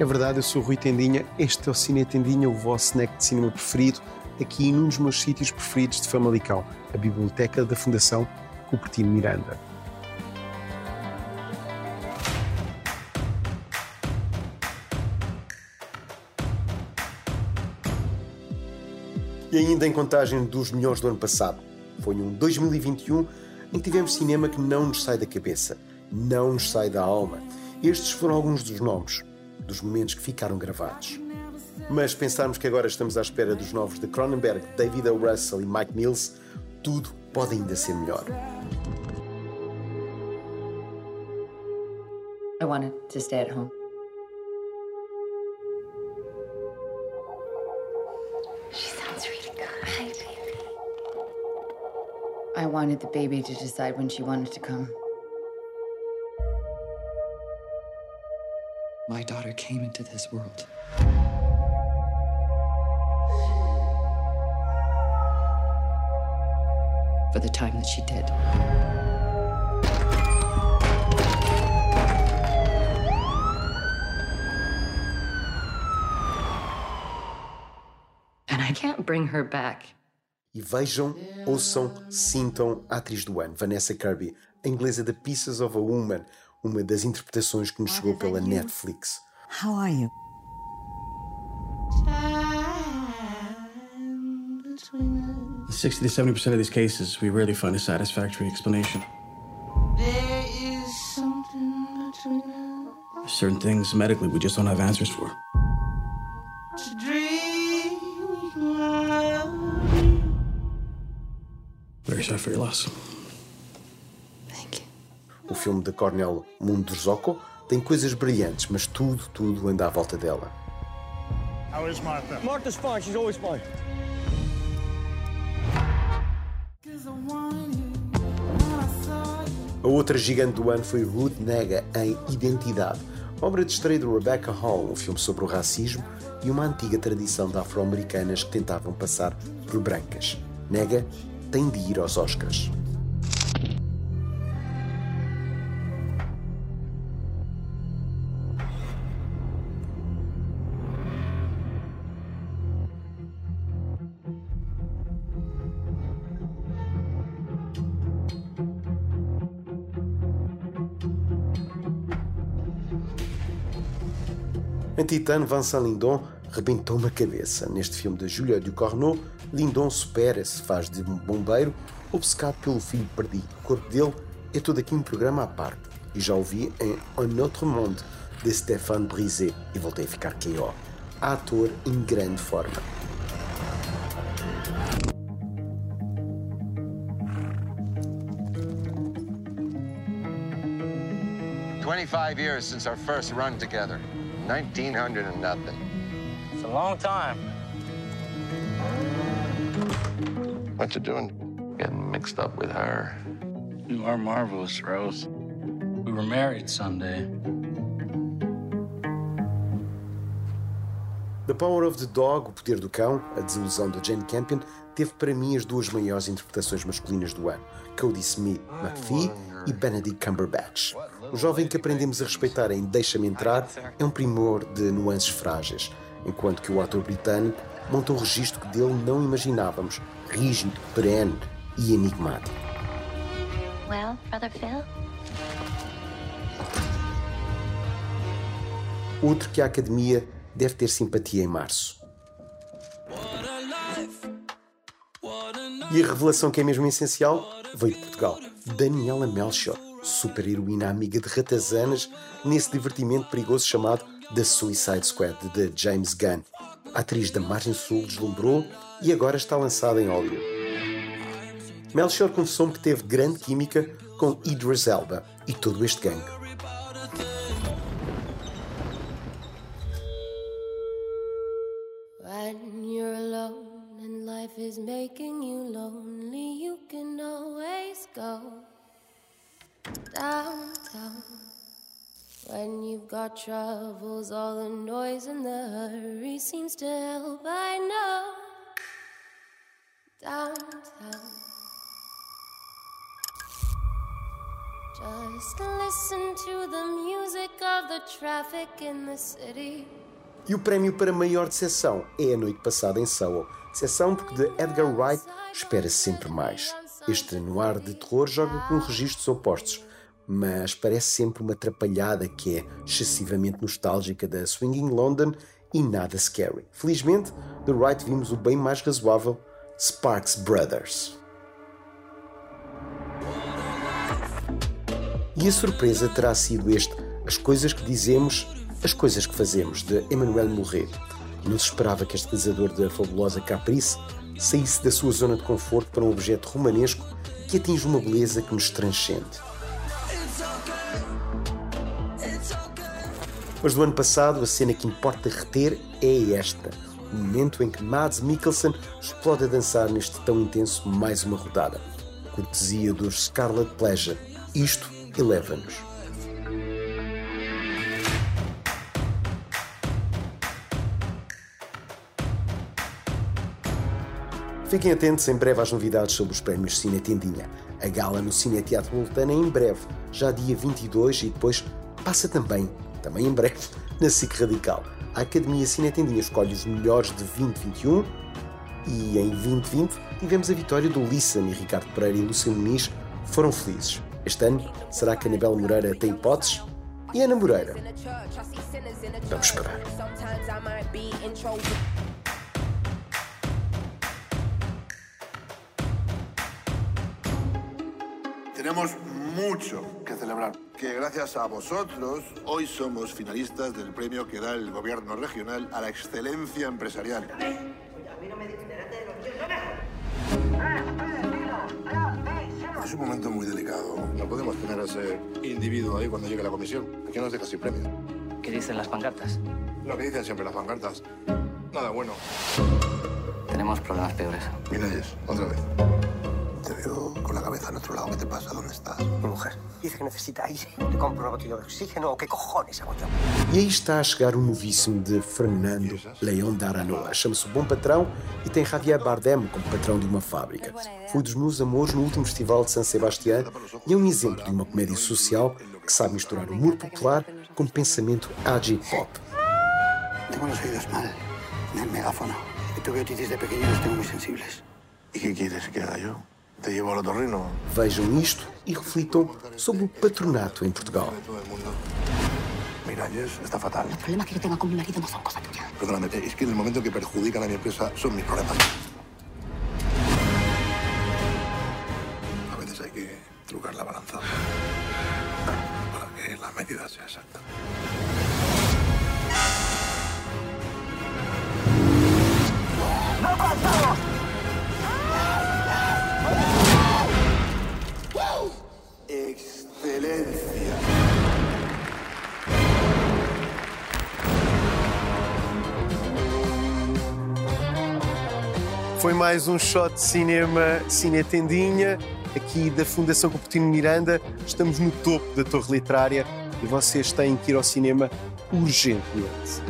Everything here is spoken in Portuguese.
É verdade, eu sou o Rui Tendinha, este é o Cine Tendinha, o vosso snack de cinema preferido, aqui num dos meus sítios preferidos de Famalicão, a Biblioteca da Fundação Cupertino Miranda. E ainda em contagem dos melhores do ano passado, foi um 2021 em que tivemos cinema que não nos sai da cabeça, não nos sai da alma. Estes foram alguns dos nomes, dos momentos que ficaram gravados. Mas pensarmos que agora estamos à espera dos novos de Cronenberg, David O. Russell e Mike Mills, tudo pode ainda ser melhor. I wanted to stay at home. I wanted the baby to decide when she wanted to come. My daughter came into this world. For the time that she did. And I can't bring her back. E vejam, ouçam, sintam a atriz do ano, Vanessa Kirby, a inglesa de Pieces of a Woman, uma das interpretações que nos chegou pela Netflix. How are you? 60 to 70% of these cases, we rarely find a satisfactory explanation. There is something between us. Certain things medically we just don't have answers for. Very sorry for your loss. O filme de Cornel Mundruzocco tem coisas brilhantes, mas tudo, tudo anda à volta dela. How is Martha? Martha's fine. She's always fine. A outra gigante do ano foi Ruth Nega em Identidade, obra de estreia de Rebecca Hall, um filme sobre o racismo e uma antiga tradição de afro-americanas que tentavam passar por brancas. Nega tem de ir aos Oscars. Em Titane, Vincent Lindon rebentou uma cabeça. Neste filme de Julia Ducorneau, Lindon supera-se, faz de um bombeiro obcecado pelo filho perdido. O corpo dele é todo aqui um programa à parte. E já ouvi em Un Autre Monde, de Stéphane Brisé, e voltei a ficar K.O. Ator em grande forma. Twenty-five years since our first run together. 1900 and nothing. It's a long time. What you doing? Getting mixed up with her. You are marvelous, Rose. We were married Sunday. The Power of the Dog, O Poder do Cão, A Desilusão de Jane Campion, teve para mim as duas maiores interpretações masculinas do ano, Cody Smith McPhee e Benedict Cumberbatch. O jovem que aprendemos a respeitar em Deixa-me Entrar é um primor de nuances frágeis, enquanto que o ator britânico monta um registro que dele não imaginávamos, rígido, perene e enigmático. Well, Brother Phil? Outro que a Academia deve ter simpatia em março. E a revelação que é mesmo essencial veio de Portugal. Daniela Melchior, super-heroína amiga de ratazanas nesse divertimento perigoso chamado The Suicide Squad de James Gunn. A atriz da Margem Sul deslumbrou e agora está lançada em Hollywood. Melchior confessou-me que teve grande química com Idris Elba e todo este gangue. Is making you lonely, you can always go downtown. When you've got troubles, all the noise and the hurry seems to help. I know downtown. E o prémio para maior decepção é a noite passada em Soho. Decepção porque de Edgar Wright espera-se sempre mais. Este noir de terror joga com registros opostos, mas parece sempre uma atrapalhada que é excessivamente nostálgica da Swinging London e nada scary. Felizmente, de Wright vimos o bem mais razoável Sparks Brothers. E a surpresa terá sido este: As coisas que dizemos, as coisas que fazemos, de Emmanuel Mouret. Não se esperava que este realizador da fabulosa Caprice saísse da sua zona de conforto para um objeto romanesco que atinge uma beleza que nos transcende. Mas do ano passado, a cena que importa reter é esta: o momento em que Mads Mikkelsen explode a dançar neste tão intenso mais uma rodada. Cortesia dos Scarlet Pleasure. Isto eleva-nos. Fiquem atentos em breve às novidades sobre os prémios Cine Tendinha. A gala no Cine Teatro Voltana é em breve, já dia 22 e depois passa também, também em breve, na SIC Radical. A Academia Cine Tendinha escolhe os melhores de 2021 e em 2020 tivemos a vitória do Lissan e Ricardo Pereira e Lúcio Muniz foram felizes. Este ano, será que Anabel Moreira tem hipóteses? E Ana Moreira? Vamos esperar. Tenemos mucho que celebrar, que gracias a vosotros hoy somos finalistas del premio que da el gobierno regional a la excelencia empresarial. Es un momento muy delicado. No podemos tener a ese individuo ahí cuando llegue la comisión. Aquí nos deja sin premio. ¿Qué dicen las pancartas? Lo que dicen siempre las pancartas. Nada bueno. Tenemos problemas peores. Miralles, otra vez. Te con la cabeza en otro lado. ¿Qué te pasa? ¿Dónde estás? Mi mujer dice que necesita aire. Le compro una botella de oxígeno. ¿Qué cojones hago yo? E aí está a chegar o novíssimo de Fernando Leão da Aranoa. Chama-se o Bom Patrão e tem Javier Bardem como patrão de uma fábrica. Foi dos meus amores no último festival de San Sebastián e é um exemplo de uma comédia social que sabe misturar humor popular com pensamento ag-pop. Tengo los oídos mal. En el megáfono. Y tuve otitis de pequeño y los tengo muy sensibles. ¿Y qué quieres que haga yo? ¿Te llevo al otorrino? Vejam isto e reflitam sobre o patronato em Portugal. Miralles está fatal. Los problemas que yo tengo con mi marido no son cosa tuya. Perdóname, es que en el momento que perjudican a mi empresa son mis problemas. A veces hay que trucar la balanza para que la medida sea exacta. Excelencia. Foi mais um shot de cinema Cine Tendinha, aqui da Fundação Cupertino Miranda. Estamos no topo da Torre Literária e vocês têm que ir ao cinema urgentemente.